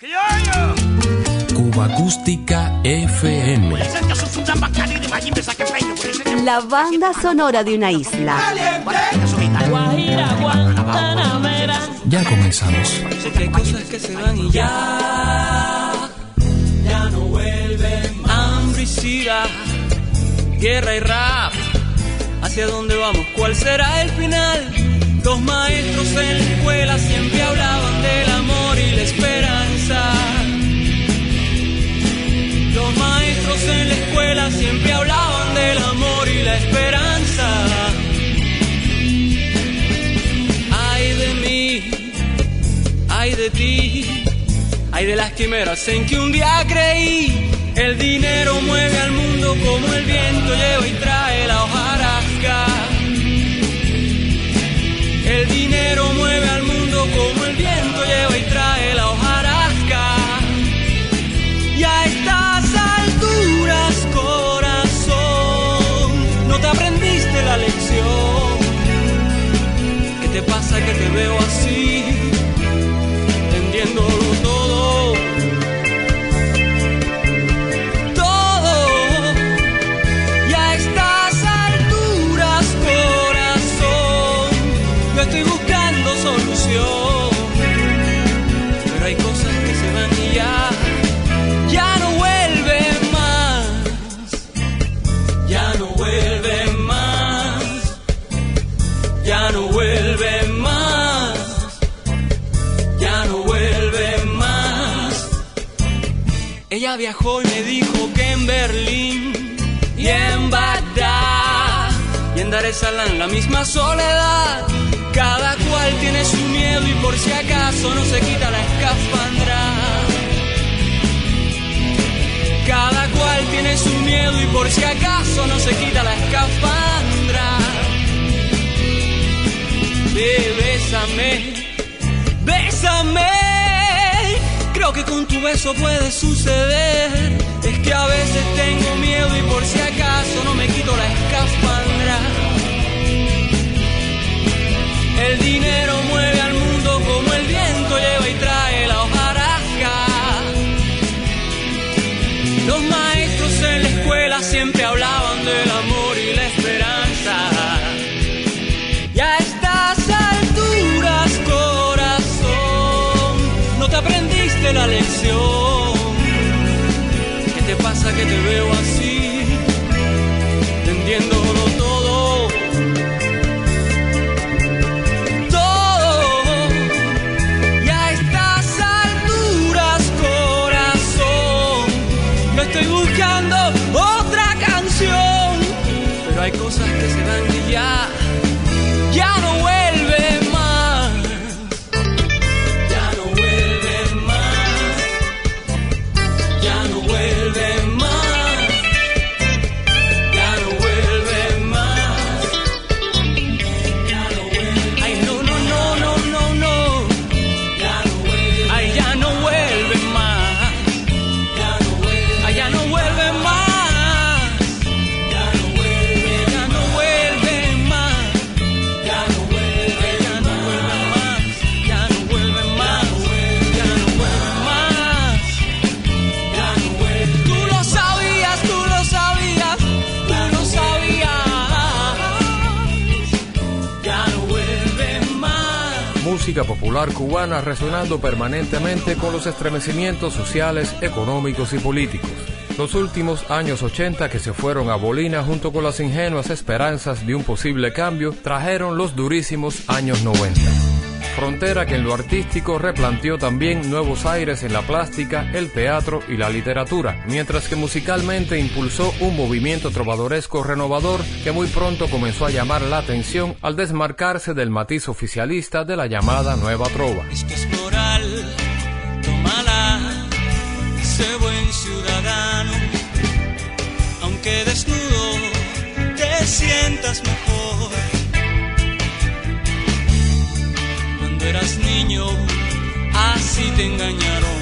Cuba Acústica FM. La banda sonora de una isla. Ya comenzamos. Hay cosas que se van y ya, ya no vuelven. Hambre y sida, guerra y rap. ¿Hacia dónde vamos? ¿Cuál será el final? Dos maestros en la escuela siempre hablaban del amor y la esperanza. Los maestros en la escuela siempre hablaban del amor y la esperanza. Ay de mí, ay de ti, ay de las quimeras en que un día creí. El dinero mueve al mundo como el viento lleva y trae la hojarasca. El dinero mueve al mundo como el que te veo así, Viajó y me dijo que en Berlín y en Bagdad y en Dar es Salaam la misma soledad. Cada cual tiene su miedo y por si acaso no se quita la escafandra. Cada cual tiene su miedo y por si acaso no se quita la escafandra. Ve, bésame, Creo que con tu beso puede suceder. Es que a veces tengo miedo y por si acaso no me quito la escafandra. El dinero mueve que te veo así, Música popular cubana resonando permanentemente con los estremecimientos sociales, económicos y políticos. Los últimos años 80 que se fueron a Bolina junto con las ingenuas esperanzas de un posible cambio trajeron los durísimos años 90. Frontera que en lo artístico replanteó también nuevos aires en la plástica, el teatro y la literatura, mientras que musicalmente impulsó un movimiento trovadoresco renovador que muy pronto comenzó a llamar la atención al desmarcarse del matiz oficialista de la llamada nueva trova. Es moral, buen ciudadano, aunque desnudo te sientas mejor. Eras niño, así te engañaron.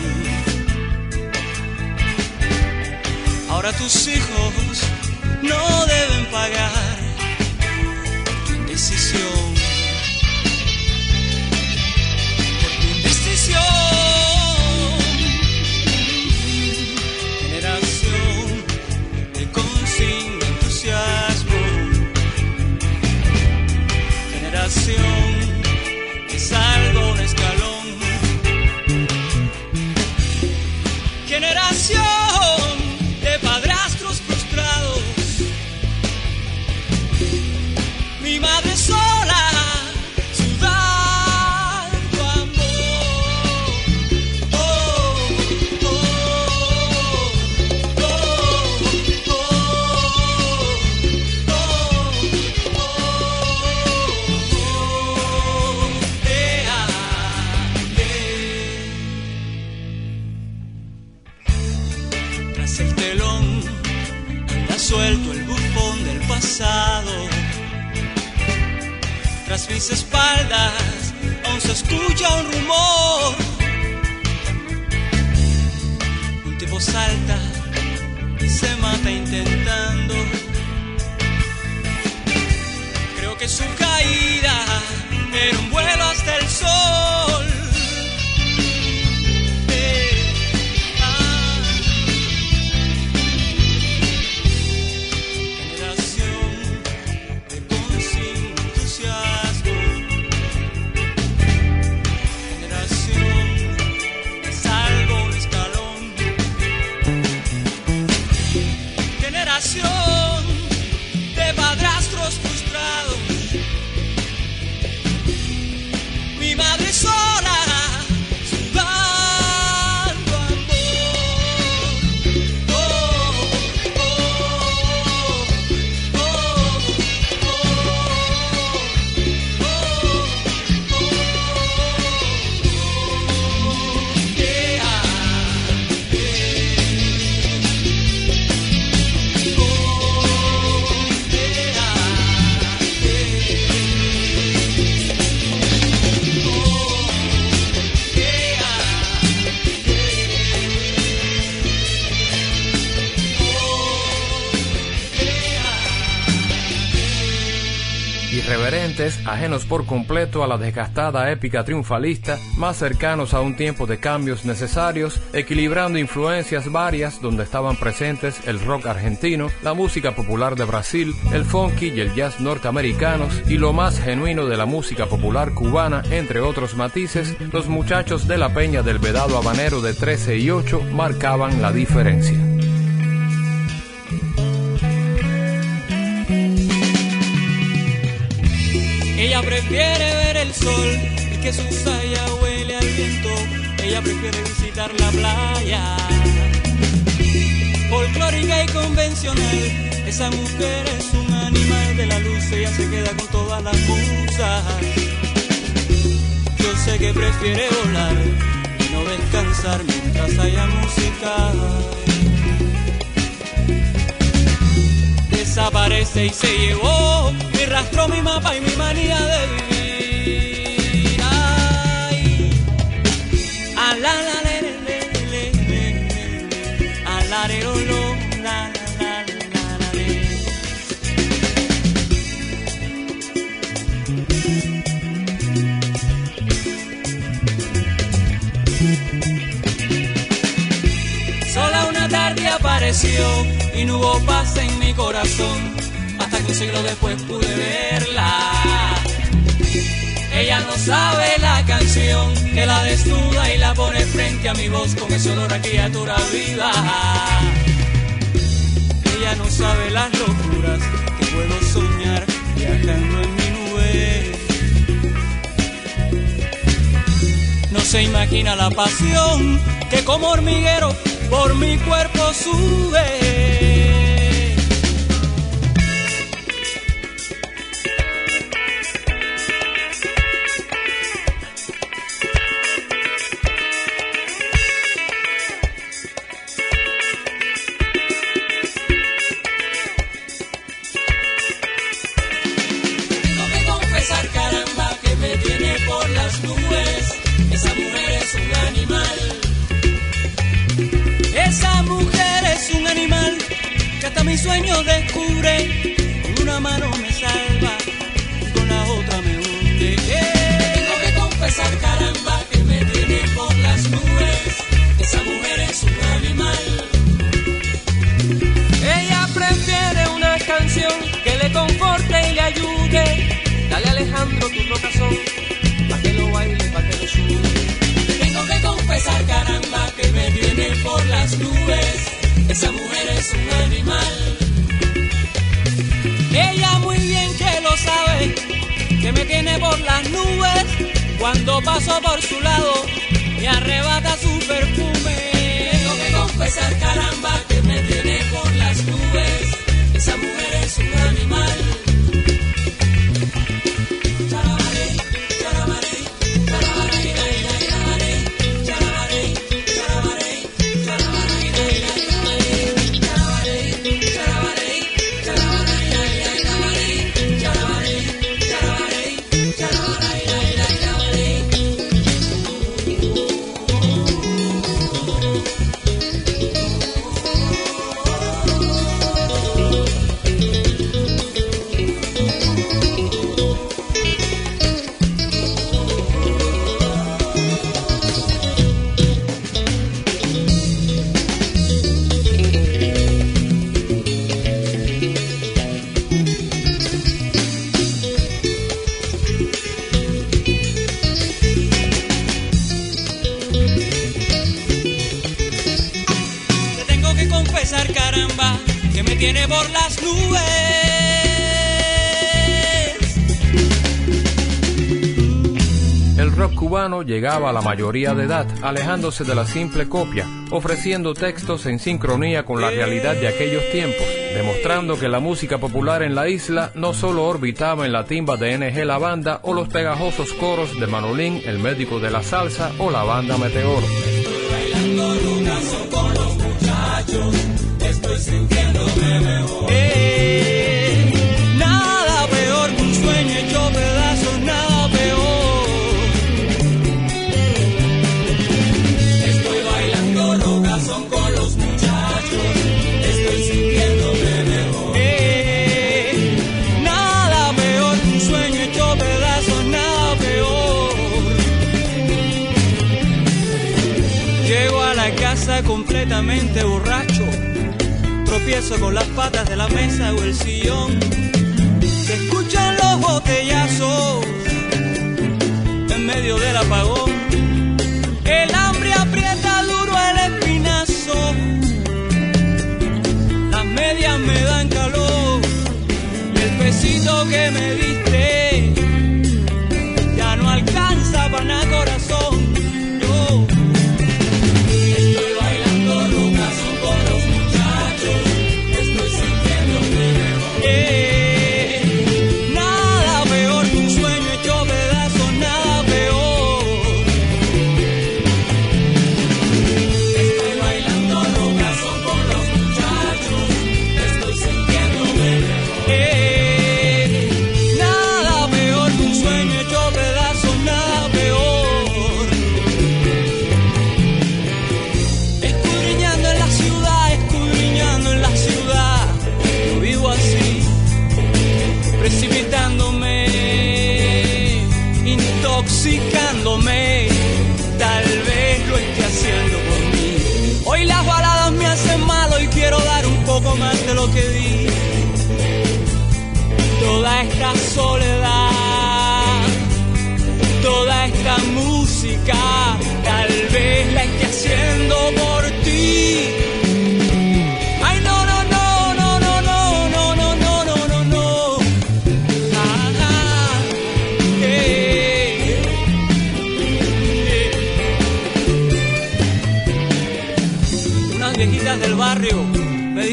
Ahora tus hijos no deben pagar tu indecisión. Mis espaldas, aún se escucha un rumor. Un tipo salta por completo a la desgastada épica triunfalista, más cercanos a un tiempo de cambios necesarios, equilibrando influencias varias donde estaban presentes el rock argentino, la música popular de Brasil, el funky y el jazz norteamericanos y lo más genuino de la música popular cubana, entre otros matices, los muchachos de la peña del vedado habanero de 13 y 8 marcaban la diferencia. Prefiere ver el sol y que su saya huele al viento. Ella prefiere visitar la playa. Folclórica y convencional, esa mujer es un animal de la luz. Ella se queda con todas las musas. Yo sé que prefiere volar y no descansar mientras haya música. desaparece y se llevó mi rastro, mi mapa y mi manía de vivir. Ay, a le, lo, la. Sola una tarde apareció y no hubo paz en mi corazón hasta que un siglo después pude verla. Ella no sabe la canción que la desnuda y la pone frente a mi voz con ese olor a criatura viva. Ella no sabe las locuras que puedo soñar viajando en mi nube. No se imagina la pasión que como hormiguero por mi cuerpo sube. Le conforte y le ayude. Dale Alejandro tu rocazón, pa' que lo baile, pa' que lo sude. Tengo que confesar, caramba, que me tiene por las nubes. Esa mujer es un animal. Ella muy bien que lo sabe, que me tiene por las nubes. Cuando paso por su lado, me arrebata su perfume. Tengo que confesar, caramba, que me tiene por las nubes. Esa mujer llegaba a la mayoría de edad, alejándose de la simple copia, ofreciendo textos en sincronía con la realidad de aquellos tiempos, demostrando que la música popular en la isla no solo orbitaba en la timba de NG La Banda o los pegajosos coros de Manolín, el médico de la salsa o la banda Meteor. Eh, con las patas de la mesa o el sillón. Se escuchan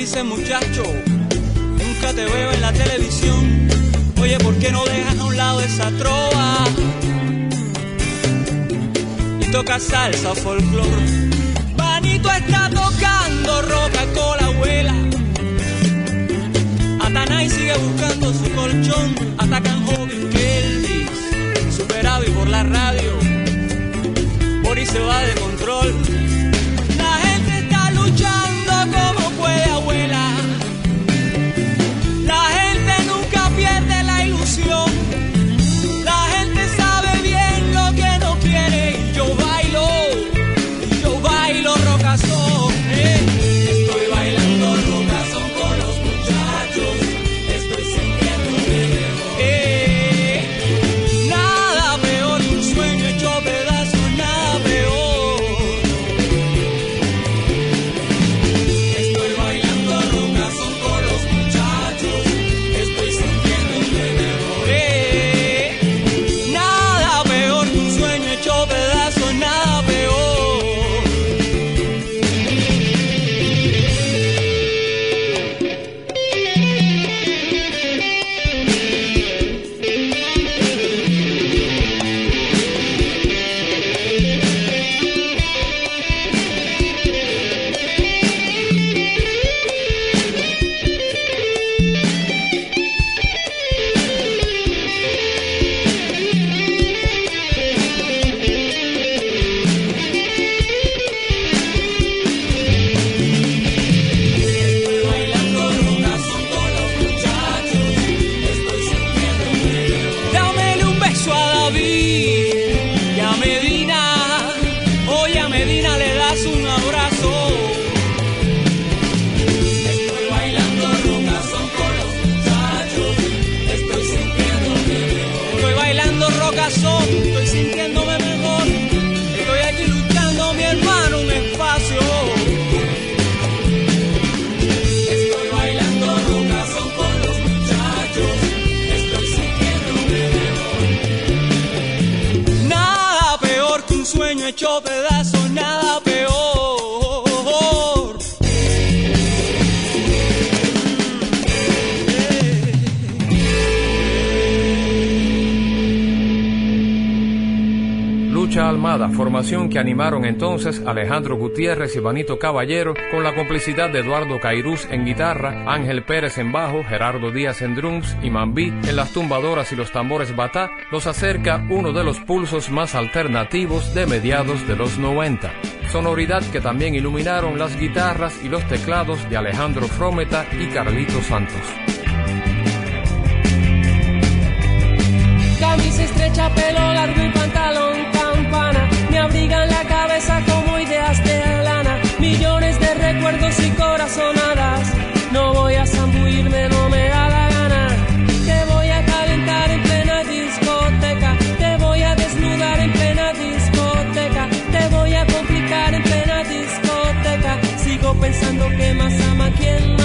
me dicen muchacho, nunca te veo en la televisión. Oye, ¿por qué no dejas a un lado esa trova? y toca salsa o folclore. Vanito está tocando roca con la abuela. Atanay sigue buscando su colchón. Atacan joven que Elvis, superado y por la radio. Boris se va de control. paso a la vida. Armada, formación que animaron entonces Alejandro Gutiérrez y Vanito Caballero con la complicidad de Eduardo Cairús en guitarra, Ángel Pérez en bajo, Gerardo Díaz en drums y Mambí en las tumbadoras y los tambores batá, los acerca uno de los pulsos más alternativos de mediados de los 90 sonoridad que también iluminaron las guitarras y los teclados de Alejandro Frometa y Carlito Santos. Camisa estrecha, pelo largo y pantalón abrigan la cabeza como ideas de lana, millones de recuerdos y corazonadas, no voy a zambuirme, no me da la gana, te voy a calentar en plena discoteca, te voy a desnudar en plena discoteca, te voy a complicar en plena discoteca, sigo pensando que más ama quien más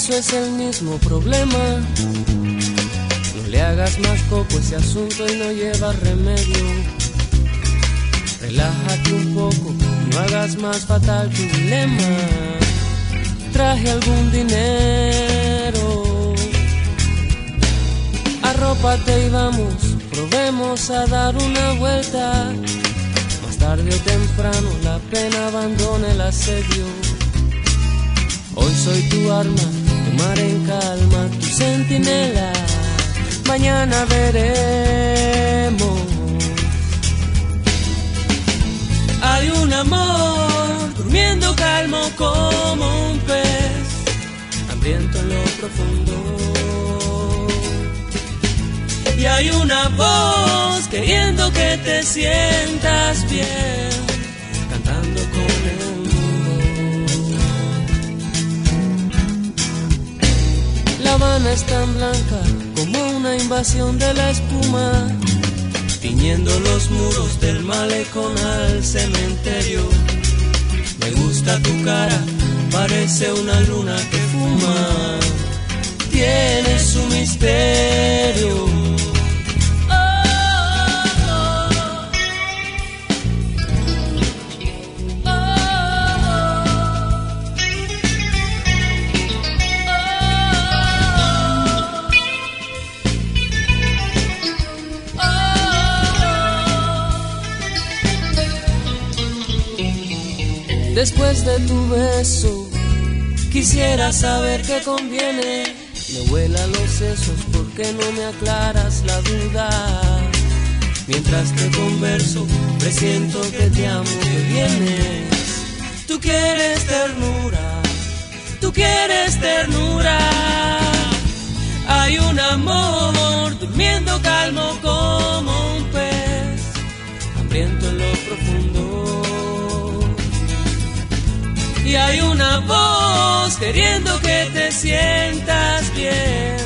¿acaso es el mismo problema? No le hagas más coco ese asunto y no lleva remedio. Relájate un poco, no hagas más fatal tu dilema. Traje algún dinero. Arrópate y vamos, probemos a dar una vuelta. Más tarde o temprano la pena abandona el asedio. Hoy soy tu arma, tu mar en calma, tu centinela. Mañana veremos. Hay un amor durmiendo calmo como un pez, hambriento en lo profundo. Y hay una voz queriendo que te sientas bien, La Habana es tan blanca como una invasión de la espuma tiñendo los muros del malecón al cementerio. Me gusta tu cara, parece una luna que fuma, tiene su misterio. Después de tu beso, quisiera saber qué conviene. Me vuela los sesos porque no me aclaras la duda. Mientras te converso, presiento que te amo, que vienes. Tú quieres ternura, tú quieres ternura. Hay un amor durmiendo calmo como un pez, hambriento en lo profundo y hay una voz queriendo que te sientas bien,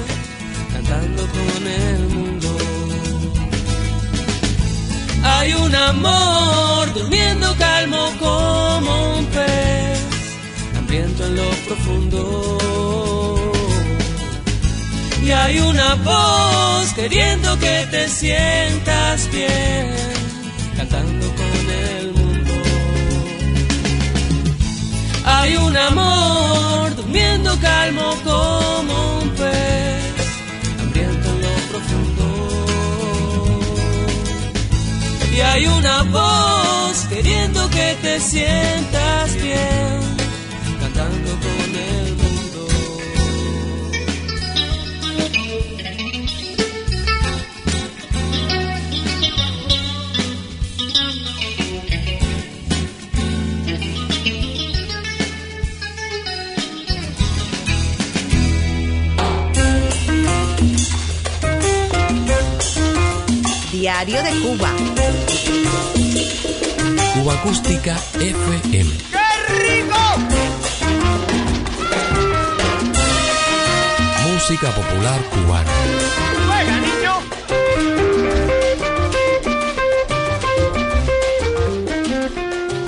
cantando con el mundo. Hay un amor durmiendo calmo como un pez, hambriento en lo profundo. Y hay una voz queriendo que te sientas bien, cantando con el mundo. Hay un amor durmiendo calmo como un pez, hambriento en lo profundo. Y hay una voz queriendo que te sientas bien, Diario de Cuba. Cuba Acústica FM. Música popular cubana.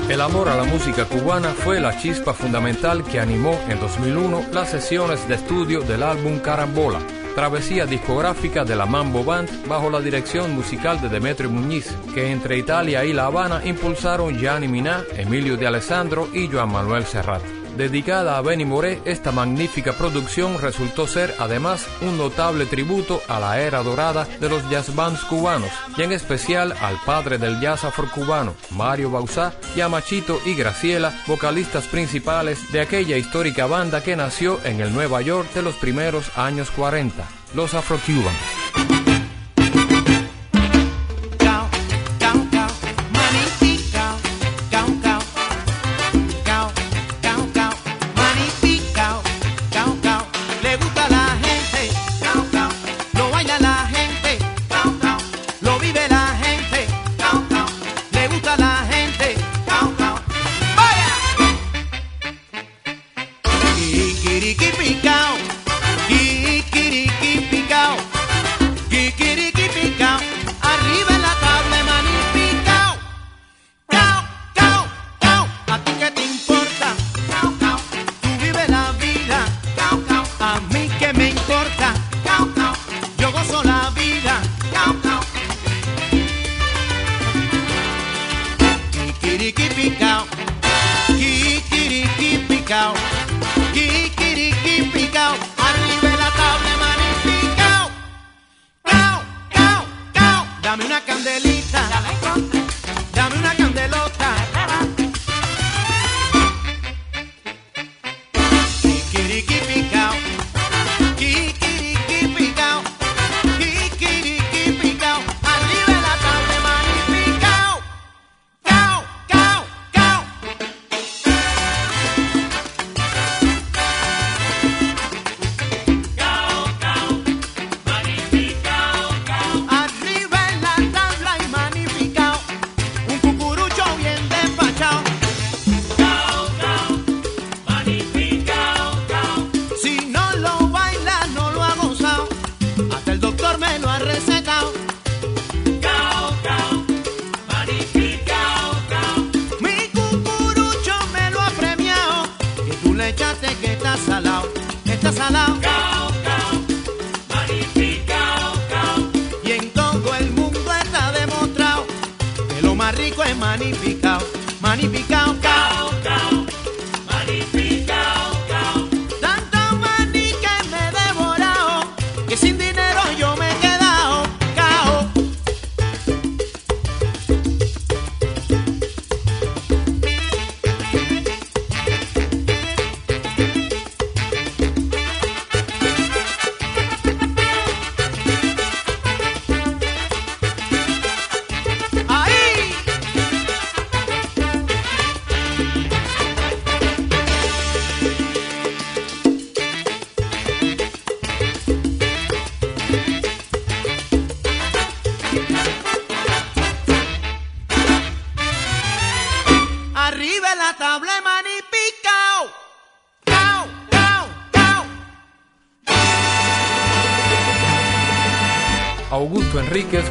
El amor a la música cubana fue la chispa fundamental que animó en 2001 las sesiones de estudio del álbum Carambola, travesía discográfica de la Mambo Band bajo la dirección musical de Demetrio Muñiz, que entre Italia y La Habana impulsaron Gianni Miná, Emilio de Alessandro y Joan Manuel Serrat. Dedicada a Benny Moré, esta magnífica producción resultó ser además un notable tributo a la era dorada de los jazz bands cubanos, y en especial al padre del jazz afrocubano, Mario Bauzá, y a Machito y Graciela, vocalistas principales de aquella histórica banda que nació en el Nueva York de los primeros años 40, los Afro-Cubans.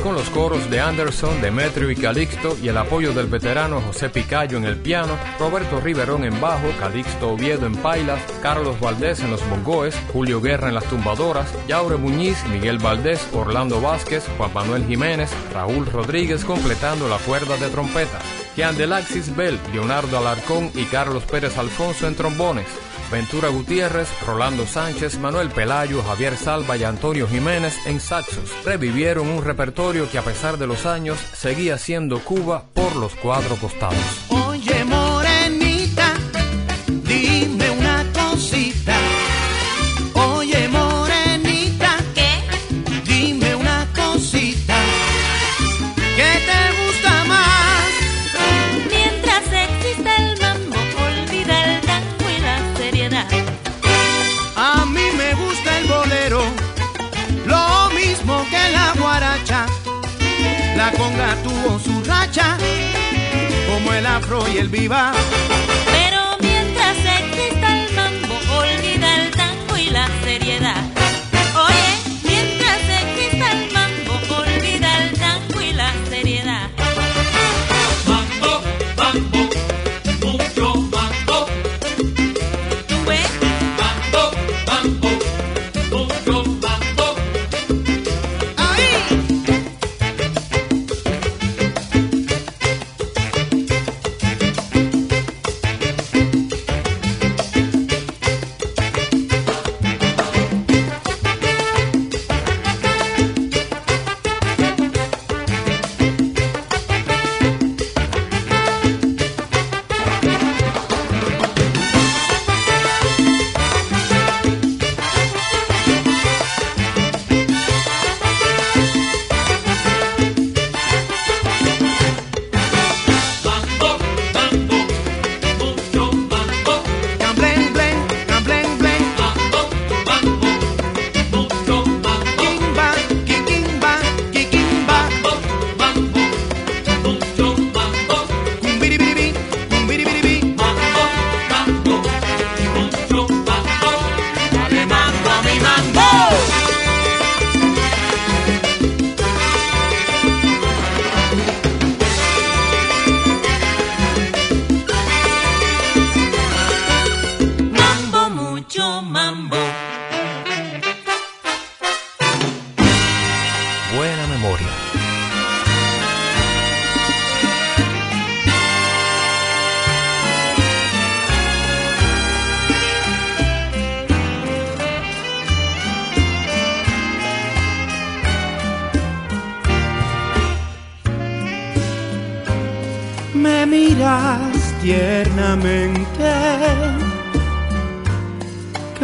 Con los coros de Anderson, Demetrio y Calixto y el apoyo del veterano José Picayo en el piano, Roberto Riverón en bajo, Calixto Oviedo en pailas, Carlos Valdés en los bongoes, Julio Guerra en las tumbadoras, Yaure Muñiz, Miguel Valdés, Orlando Vázquez, Juan Manuel Jiménez, Raúl Rodríguez completando la cuerda de trompeta, Kian Delaxis Bell, Leonardo Alarcón y Carlos Pérez Alfonso en trombones, Ventura Gutiérrez, Rolando Sánchez, Manuel Pelayo, Javier Salva y Antonio Jiménez en saxos. Revivieron un repertorio que a pesar de los años seguía siendo Cuba por los cuatro costados. Afro y el viva.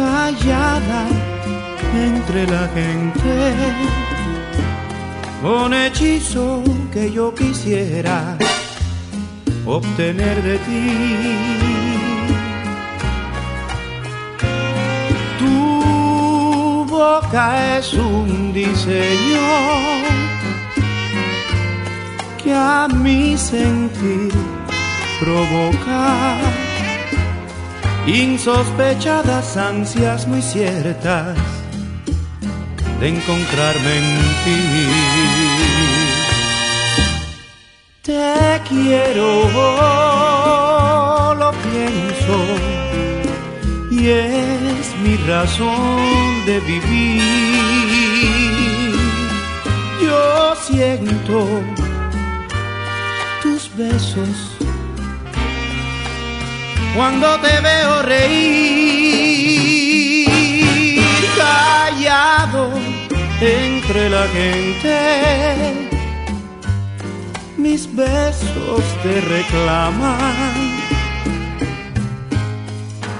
Callada entre la gente, con hechizo que yo quisiera obtener de ti. Tu boca es un diseño que a mi sentir provoca insospechadas ansias muy ciertas de encontrarme en ti. Te quiero, lo pienso, y es mi razón de vivir. Yo siento tus besos cuando te veo reír callado entre la gente. Mis besos te reclaman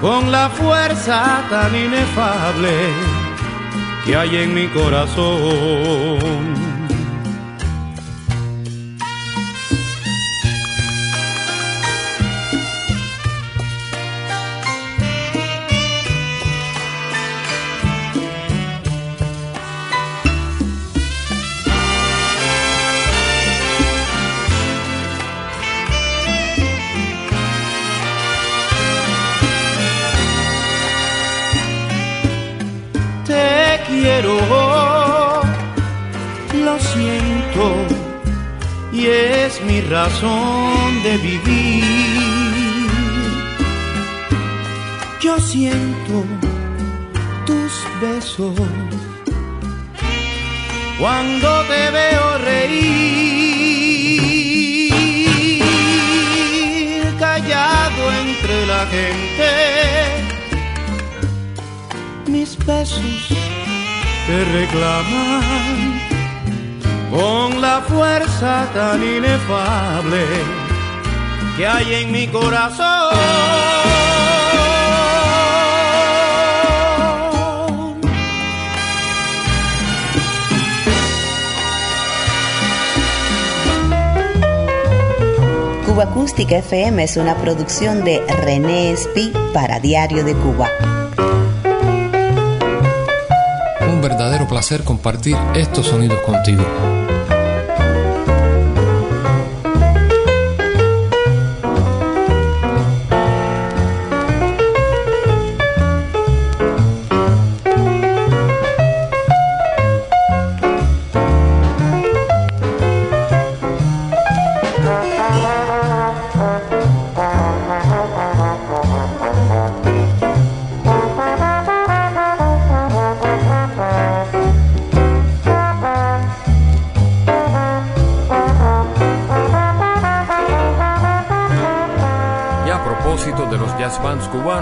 con la fuerza tan inefable que hay en mi corazón. Razón de vivir. Yo siento tus besos cuando te veo reír callado entre la gente mis besos te reclaman con la fuerza tan inefable que hay en mi corazón. Cuba Acústica FM es una producción de René Espi para Diario de Cuba. Un verdadero placer compartir estos sonidos contigo.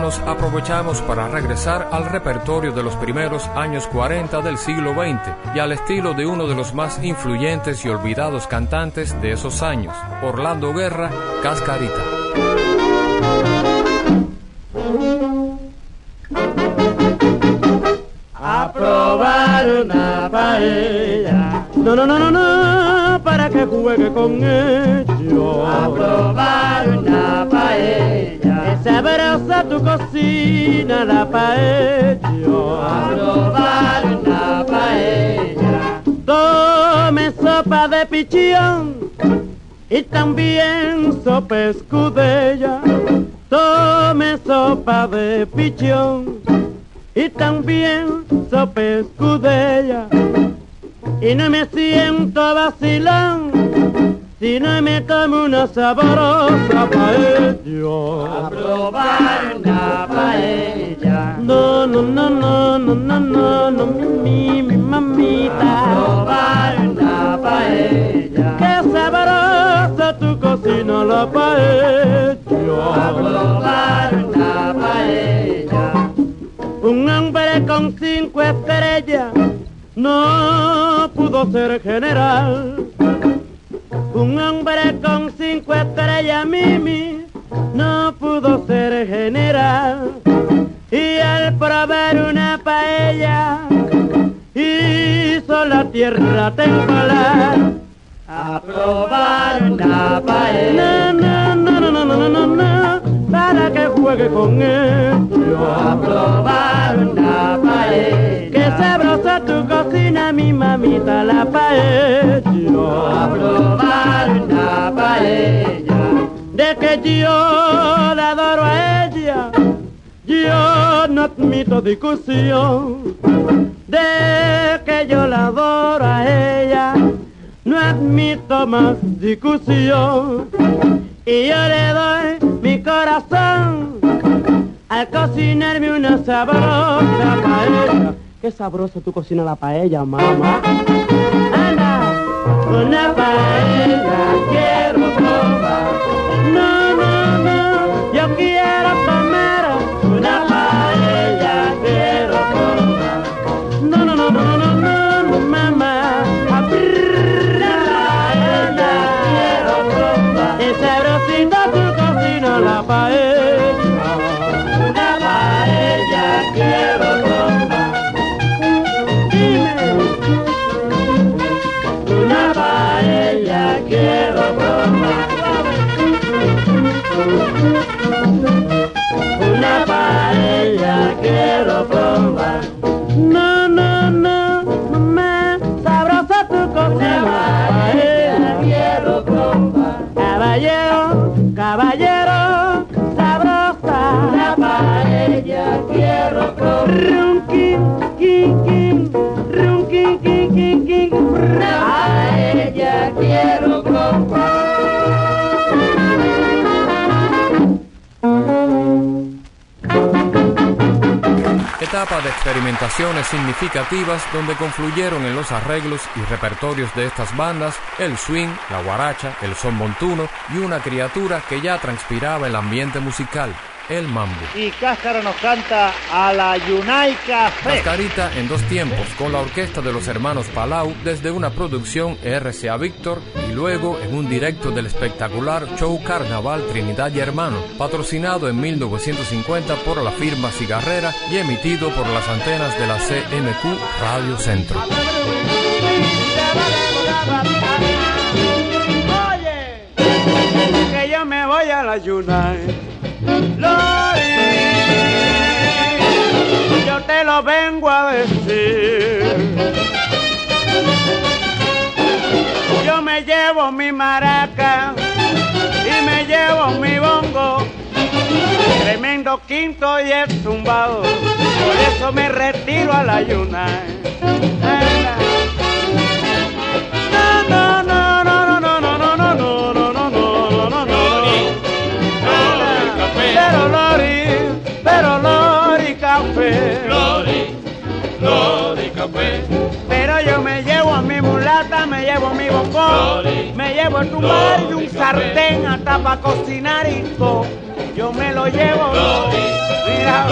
Cubanos, aprovechamos para regresar al repertorio de los primeros años 40 del siglo XX y al estilo de uno de los más influyentes y olvidados cantantes de esos años, Orlando Guerra, Cascarita. a probar una paella. No, no, no, no, no, para que juegue con ellos. Tu cocina, la paella. A probar una paella. Tome sopa de pichón y también sopa escudella. Tome sopa de pichón y también sopa escudella. Y no me siento vacilón si no me tomo una sabrosa paella. A probar una paella. No, no, no, no, no, no, no, no, mi, mi mamita. A probar una paella. Qué sabrosa tu cocina la paella. A probar una paella. Un hombre con cinco estrellas no pudo ser general. Un hombre con cinco estrellas, Mimi, no pudo ser general. Y al probar una paella, hizo la tierra temblar. A probar una paella. No, no, no, para que juegue con ellos. A probar una paella. Que sabrosa tu cocina, mi mamita, la paella. A probar una paella. De que yo la adoro a ella, yo no admito discusión. De que yo la adoro a ella, no admito más discusión. Y yo le doy mi corazón al cocinarme una sabrosa paella. Qué sabroso tú cocinas la paella, mamá. Anda, una paella quiero probar. Runkin, kin, kin, runkin, kin, kin, kin. La paella quiero. Etapa de experimentaciones significativas donde confluyeron en los arreglos y repertorios de estas bandas el swing, la guaracha, el son montuno y una criatura que ya transpiraba el ambiente musical, el mambo. Y Cáscara nos canta a la Yunay Café. Mascarita en dos tiempos con la orquesta de los hermanos Palau desde una producción RCA Víctor y luego en un directo del espectacular show Carnaval Trinidad y Hermano, patrocinado en 1950 por la firma Cigarrera y emitido por las antenas de la CMQ Radio Centro. Que yo me voy a la Yunay. Lori, yo te lo vengo a decir. Yo me llevo mi maraca y me llevo mi bongo. Tremendo quinto y es tumbado, por eso me retiro a la no, me llevo el tumbar y un sartén hasta para cocinar y todo. Yo me lo llevo. Mira,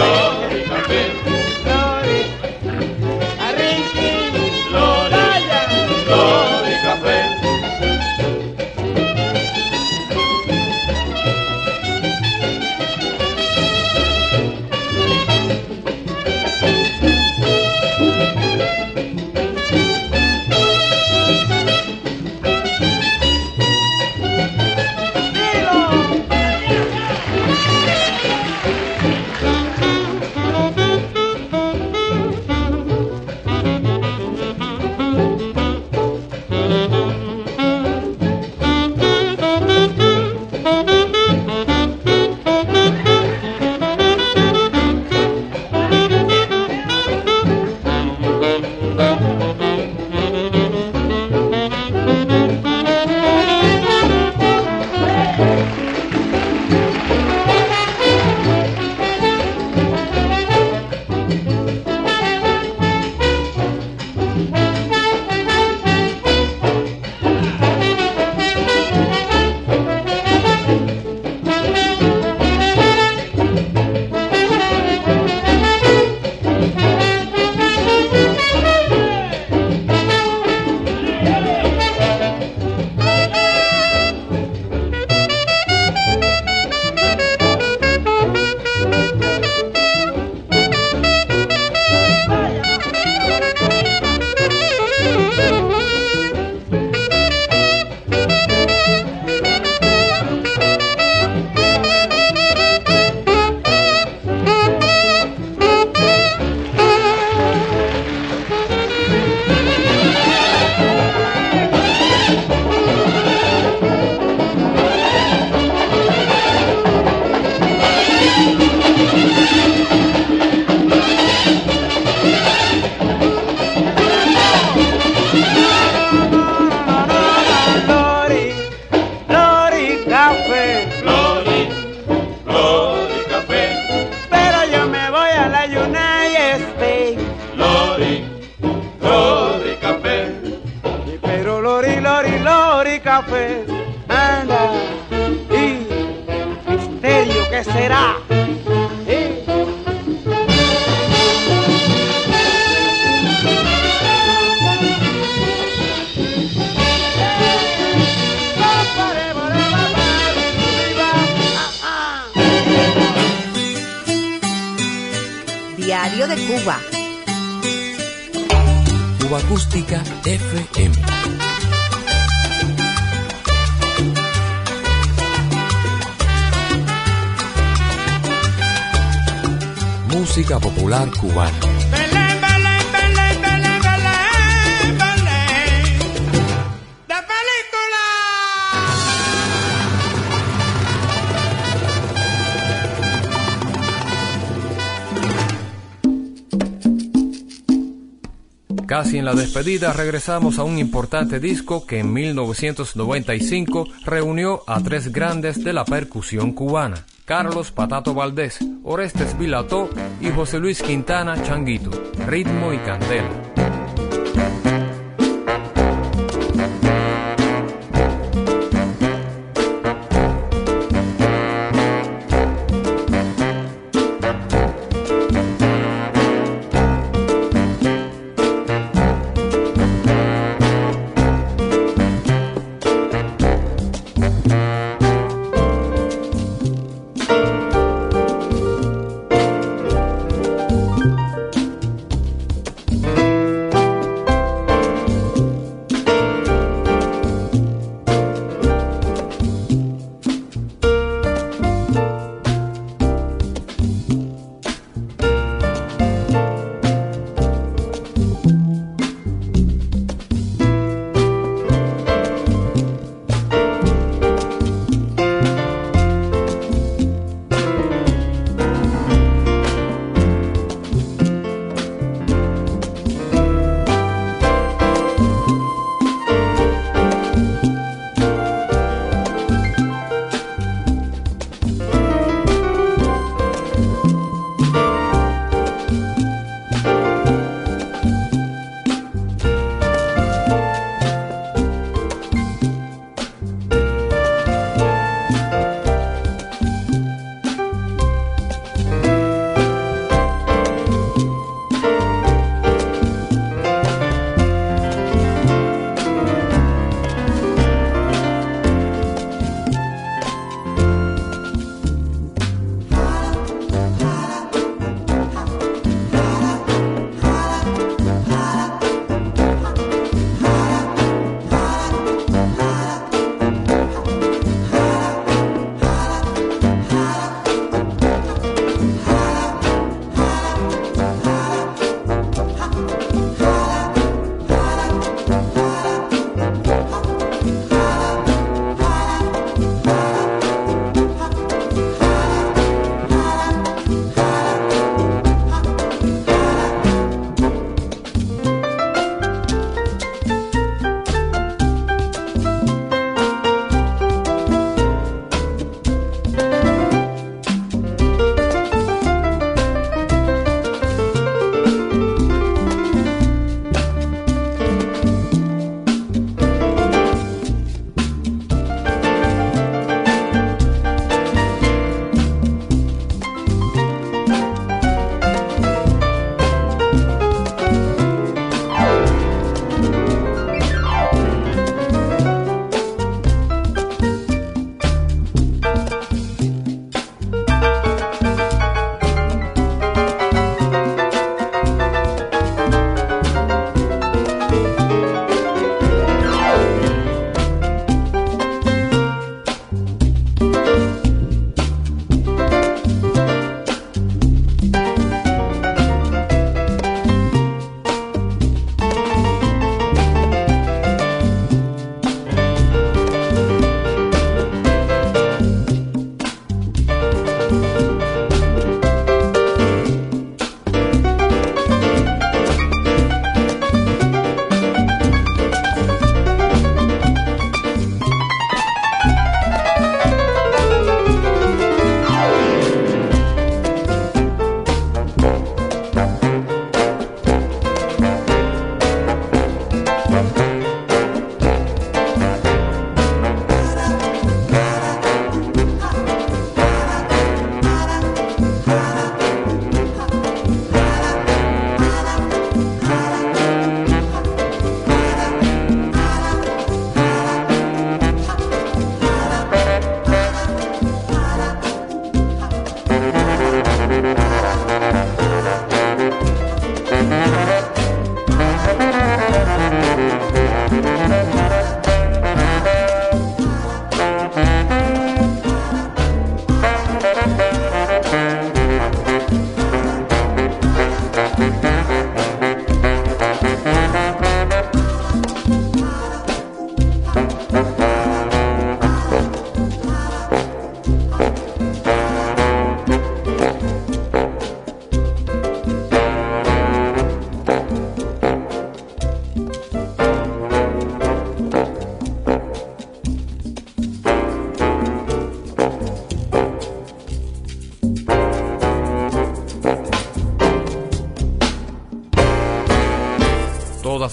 despedida regresamos a un importante disco que en 1995 reunió a tres grandes de la percusión cubana. Carlos Patato Valdés, Orestes Vilató y José Luis Quintana Changuito, Ritmo y Candela.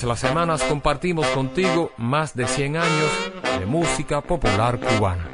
Las semanas compartimos contigo más de 100 años de música popular cubana.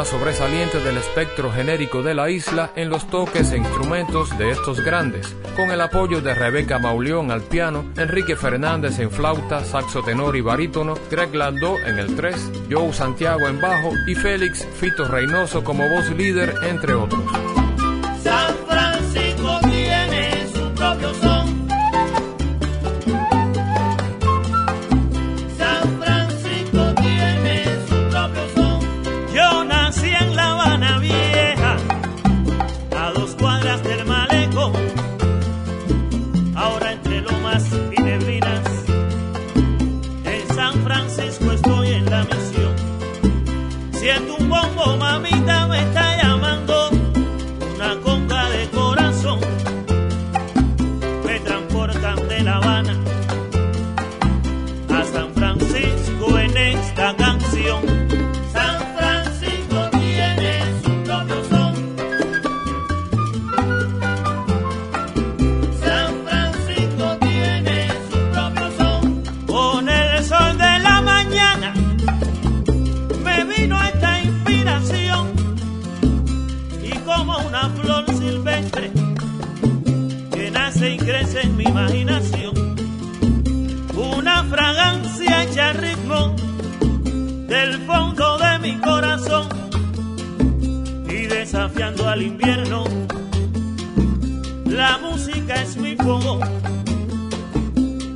Más sobresaliente del espectro genérico de la isla en los toques e instrumentos de estos grandes, con el apoyo de Rebeca Mauleón al piano, Enrique Fernández en flauta, saxo tenor y barítono, Greg Landau en el 3, Joe Santiago en bajo y Félix Fito Reynoso como voz líder, entre otros.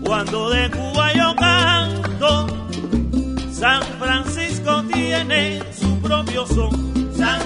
Cuando de Cuba yo canto, San Francisco tiene su propio son. San